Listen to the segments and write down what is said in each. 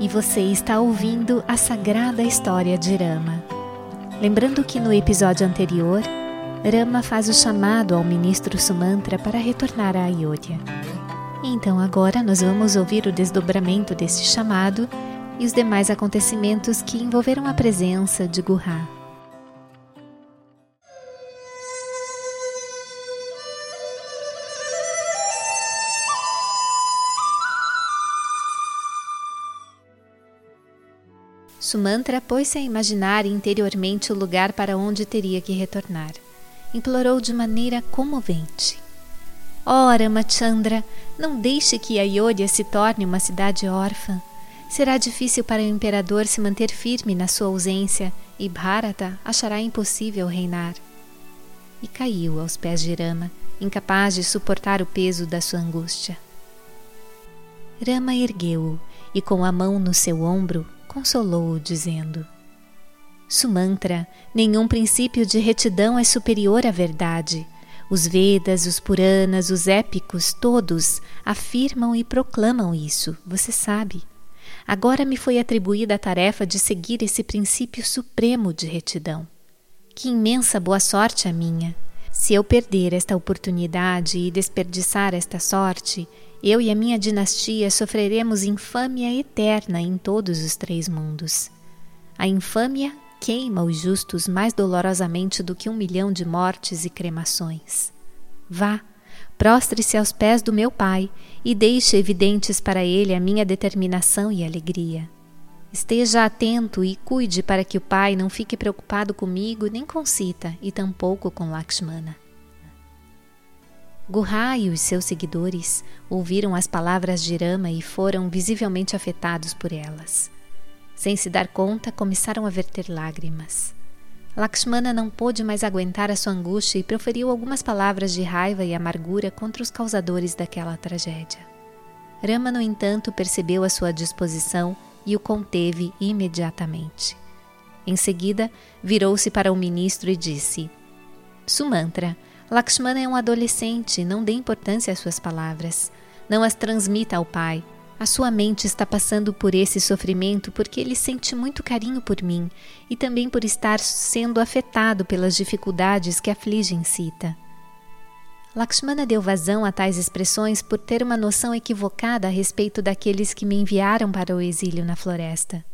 e você está ouvindo a sagrada história de Rama. Lembrando que no episódio anterior, Rama faz o chamado ao ministro Sumantra para retornar a Ayodhya. Então agora nós vamos ouvir o desdobramento deste chamado e os demais acontecimentos que envolveram a presença de Gurra. Sumantra pôs-se a imaginar interiormente o lugar para onde teria que retornar. Implorou de maneira comovente. Ora, Ramachandra, não deixe que Ayodhya se torne uma cidade órfã. Será difícil para o imperador se manter firme na sua ausência e Bharata achará impossível reinar. E caiu aos pés de Rama, incapaz de suportar o peso da sua angústia. Rama ergueu-o e, com a mão no seu ombro, consolou-o, dizendo: Sumantra, nenhum princípio de retidão é superior à verdade. Os Vedas, os Puranas, os épicos, todos afirmam e proclamam isso, você sabe. Agora me foi atribuída a tarefa de seguir esse princípio supremo de retidão. Que imensa boa sorte a minha! Se eu perder esta oportunidade e desperdiçar esta sorte, eu e a minha dinastia sofreremos infâmia eterna em todos os três mundos. A infâmia queima os justos mais dolorosamente do que um milhão de mortes e cremações. Vá, prostre-se aos pés do meu Pai e deixe evidentes para ele a minha determinação e alegria. Esteja atento e cuide para que o Pai não fique preocupado comigo nem com Sita e tampouco com Lakshmana. Gurra e os seus seguidores ouviram as palavras de Rama e foram visivelmente afetados por elas. Sem se dar conta, começaram a verter lágrimas. Lakshmana não pôde mais aguentar a sua angústia e proferiu algumas palavras de raiva e amargura contra os causadores daquela tragédia. Rama, no entanto, percebeu a sua disposição e o conteve imediatamente. Em seguida, virou-se para o ministro e disse: Sumantra, Lakshmana é um adolescente, não dê importância às suas palavras. Não as transmita ao pai. A sua mente está passando por esse sofrimento porque ele sente muito carinho por mim e também por estar sendo afetado pelas dificuldades que afligem Sita. Lakshmana deu vazão a tais expressões por ter uma noção equivocada a respeito daqueles que me enviaram para o exílio na floresta.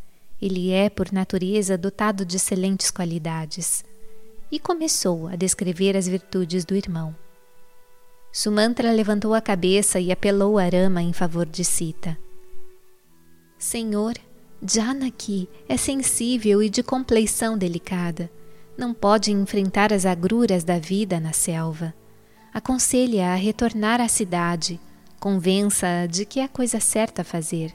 Ele é, por natureza, dotado de excelentes qualidades e começou a descrever as virtudes do irmão. Sumantra levantou a cabeça e apelou a Rama em favor de Sita. Senhor, Janaki é sensível e de compleição delicada. Não pode enfrentar as agruras da vida na selva. Aconselhe-a a retornar à cidade. Convença-a de que é a coisa certa a fazer.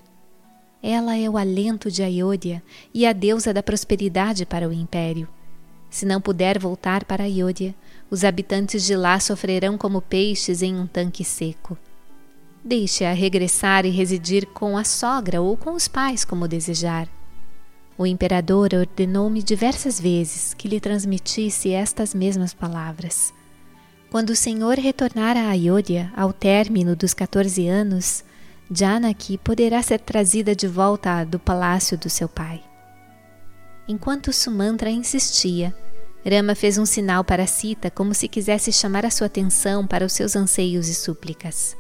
Ela é o alento de Ayodhya e a deusa da prosperidade para o império. Se não puder voltar para Ayodhya, os habitantes de lá sofrerão como peixes em um tanque seco. Deixe-a regressar e residir com a sogra ou com os pais, como desejar. O imperador ordenou-me diversas vezes que lhe transmitisse estas mesmas palavras. Quando o senhor retornar a Ayodhya ao término dos 14 anos, Janaki poderá ser trazida de volta do palácio do seu pai. Enquanto Sumantra insistia, Rama fez um sinal para Sita como se quisesse chamar a sua atenção para os seus anseios e súplicas.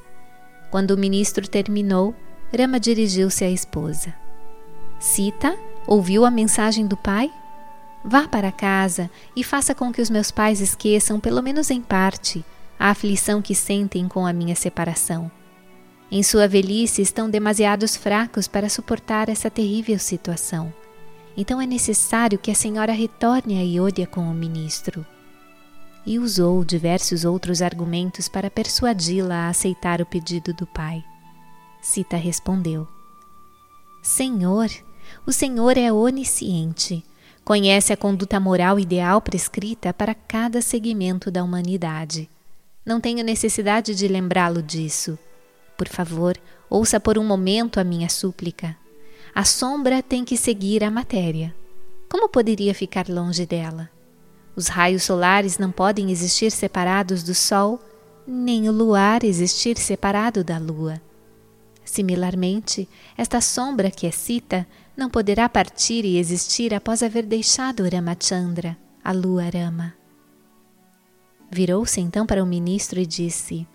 Quando o ministro terminou, Rama dirigiu-se à esposa. Sita, ouviu a mensagem do pai? Vá para casa e faça com que os meus pais esqueçam, pelo menos em parte, a aflição que sentem com a minha separação. Em sua velhice estão demasiados fracos para suportar essa terrível situação. Então é necessário que a senhora retorne a Iódia com o ministro. E usou diversos outros argumentos para persuadi-la a aceitar o pedido do pai. Sita respondeu: Senhor, o Senhor é onisciente, conhece a conduta moral ideal prescrita para cada segmento da humanidade. Não tenho necessidade de lembrá-lo disso. Por favor, ouça por um momento a minha súplica. A sombra tem que seguir a matéria. Como poderia ficar longe dela? Os raios solares não podem existir separados do Sol, nem o luar existir separado da Lua. Similarmente, esta sombra que é Sita não poderá partir e existir após haver deixado Ramachandra, a lua Rama. Virou-se então para o ministro e disse: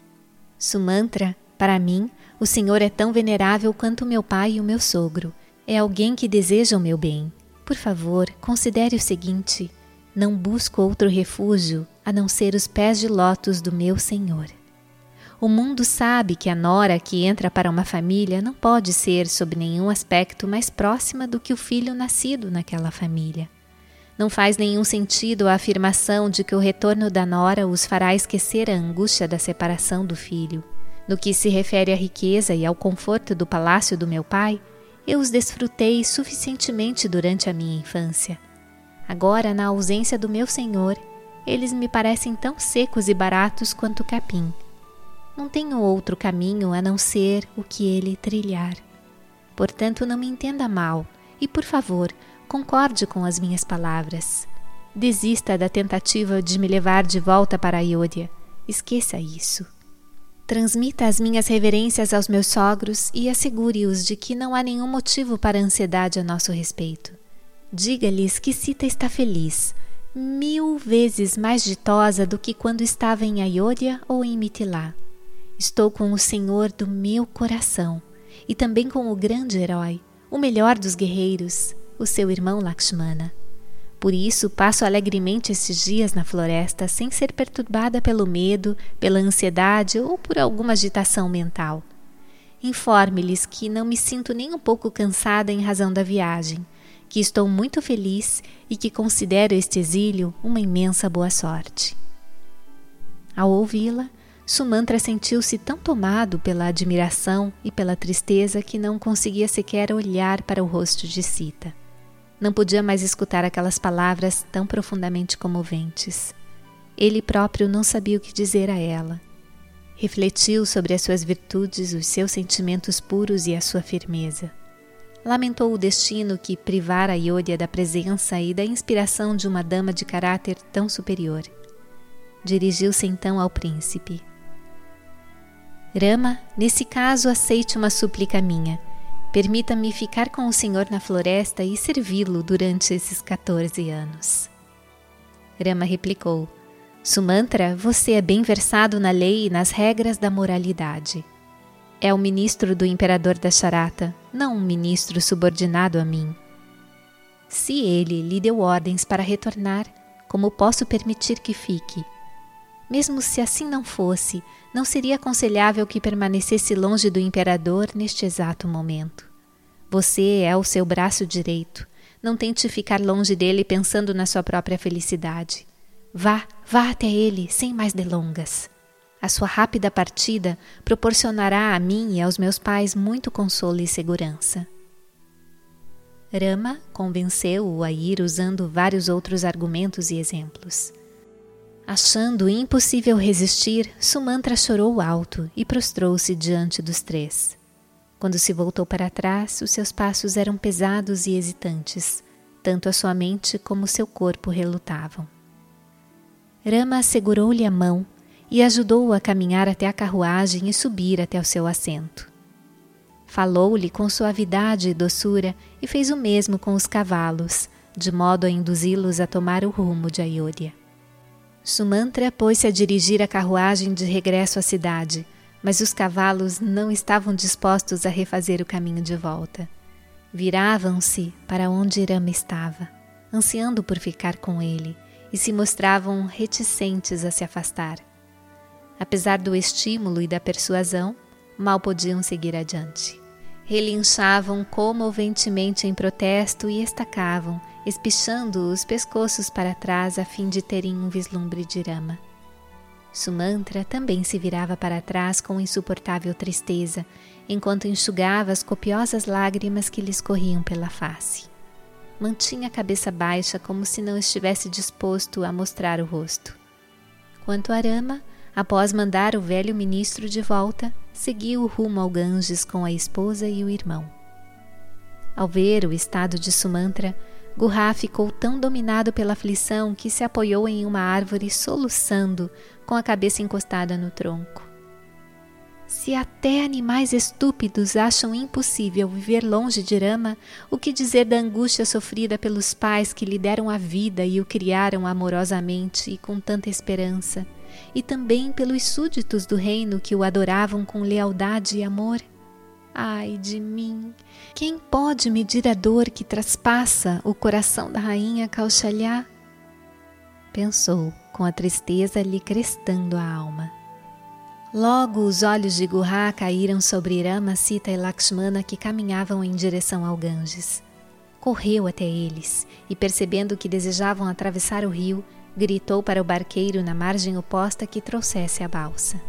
Sumantra, para mim, o senhor é tão venerável quanto meu pai e o meu sogro. É alguém que deseja o meu bem. Por favor, considere o seguinte: não busco outro refúgio a não ser os pés de lótus do meu senhor. O mundo sabe que a nora que entra para uma família não pode ser, sob nenhum aspecto, mais próxima do que o filho nascido naquela família. Não faz nenhum sentido a afirmação de que o retorno da nora os fará esquecer a angústia da separação do filho. No que se refere à riqueza e ao conforto do palácio do meu pai, eu os desfrutei suficientemente durante a minha infância. Agora, na ausência do meu senhor, eles me parecem tão secos e baratos quanto o capim. Não tenho outro caminho a não ser o que ele trilhar. Portanto, não me entenda mal e, por favor, concorde com as minhas palavras. Desista da tentativa de me levar de volta para Ayodhya. Esqueça isso. Transmita as minhas reverências aos meus sogros e assegure-os de que não há nenhum motivo para ansiedade a nosso respeito. Diga-lhes que Sita está feliz, mil vezes mais ditosa do que quando estava em Ayodhya ou em Mitilá. Estou com o Senhor do meu coração e também com o grande herói, o melhor dos guerreiros, o seu irmão Lakshmana. Por isso passo alegremente estes dias na floresta sem ser perturbada pelo medo, pela ansiedade ou por alguma agitação mental. Informe-lhes que não me sinto nem um pouco cansada em razão da viagem, que estou muito feliz e que considero este exílio uma imensa boa sorte. Ao ouvi-la, Sumantra sentiu-se tão tomado pela admiração e pela tristeza que não conseguia sequer olhar para o rosto de Sita. Não podia mais escutar aquelas palavras tão profundamente comoventes. Ele próprio não sabia o que dizer a ela. Refletiu sobre as suas virtudes, os seus sentimentos puros e a sua firmeza. Lamentou o destino que privara Yodia da presença e da inspiração de uma dama de caráter tão superior. Dirigiu-se então ao príncipe. Rama, nesse caso, aceite uma súplica minha. Permita-me ficar com o Senhor na floresta e servi-lo durante esses 14 anos. Rama replicou: Sumantra, você é bem versado na lei e nas regras da moralidade. É o ministro do imperador da Charata, não um ministro subordinado a mim. Se ele lhe deu ordens para retornar, como posso permitir que fique? Mesmo se assim não fosse, não seria aconselhável que permanecesse longe do imperador neste exato momento. Você é o seu braço direito. Não tente ficar longe dele pensando na sua própria felicidade. Vá, vá até ele, sem mais delongas. A sua rápida partida proporcionará a mim e aos meus pais muito consolo e segurança. Rama convenceu-o a ir usando vários outros argumentos e exemplos. Achando impossível resistir, Sumantra chorou alto e prostrou-se diante dos três. Quando se voltou para trás, os seus passos eram pesados e hesitantes, tanto a sua mente como seu corpo relutavam. Rama segurou-lhe a mão e ajudou-o a caminhar até a carruagem e subir até o seu assento. Falou-lhe com suavidade e doçura e fez o mesmo com os cavalos, de modo a induzi-los a tomar o rumo de Ayodhya. Sumantra pôs-se a dirigir a carruagem de regresso à cidade, mas os cavalos não estavam dispostos a refazer o caminho de volta. Viravam-se para onde Rama estava, ansiando por ficar com ele, e se mostravam reticentes a se afastar. Apesar do estímulo e da persuasão, mal podiam seguir adiante. Relinchavam comoventemente em protesto e estacavam, espichando os pescoços para trás a fim de terem um vislumbre de Rama. Sumantra também se virava para trás com insuportável tristeza, enquanto enxugava as copiosas lágrimas que lhe escorriam pela face. Mantinha a cabeça baixa como se não estivesse disposto a mostrar o rosto. Quanto a Rama, após mandar o velho ministro de volta, seguiu rumo ao Ganges com a esposa e o irmão. Ao ver o estado de Sumantra, Gurra ficou tão dominado pela aflição que se apoiou em uma árvore soluçando, com a cabeça encostada no tronco. Se até animais estúpidos acham impossível viver longe de Rama, o que dizer da angústia sofrida pelos pais que lhe deram a vida e o criaram amorosamente e com tanta esperança, e também pelos súditos do reino que o adoravam com lealdade e amor? Ai de mim! Quem pode medir a dor que traspassa o coração da rainha Kausalya? Pensou, com a tristeza lhe crestando a alma. Logo os olhos de Gurra caíram sobre Rama, Sita e Lakshmana que caminhavam em direção ao Ganges. Correu até eles e, percebendo que desejavam atravessar o rio, gritou para o barqueiro na margem oposta que trouxesse a balsa.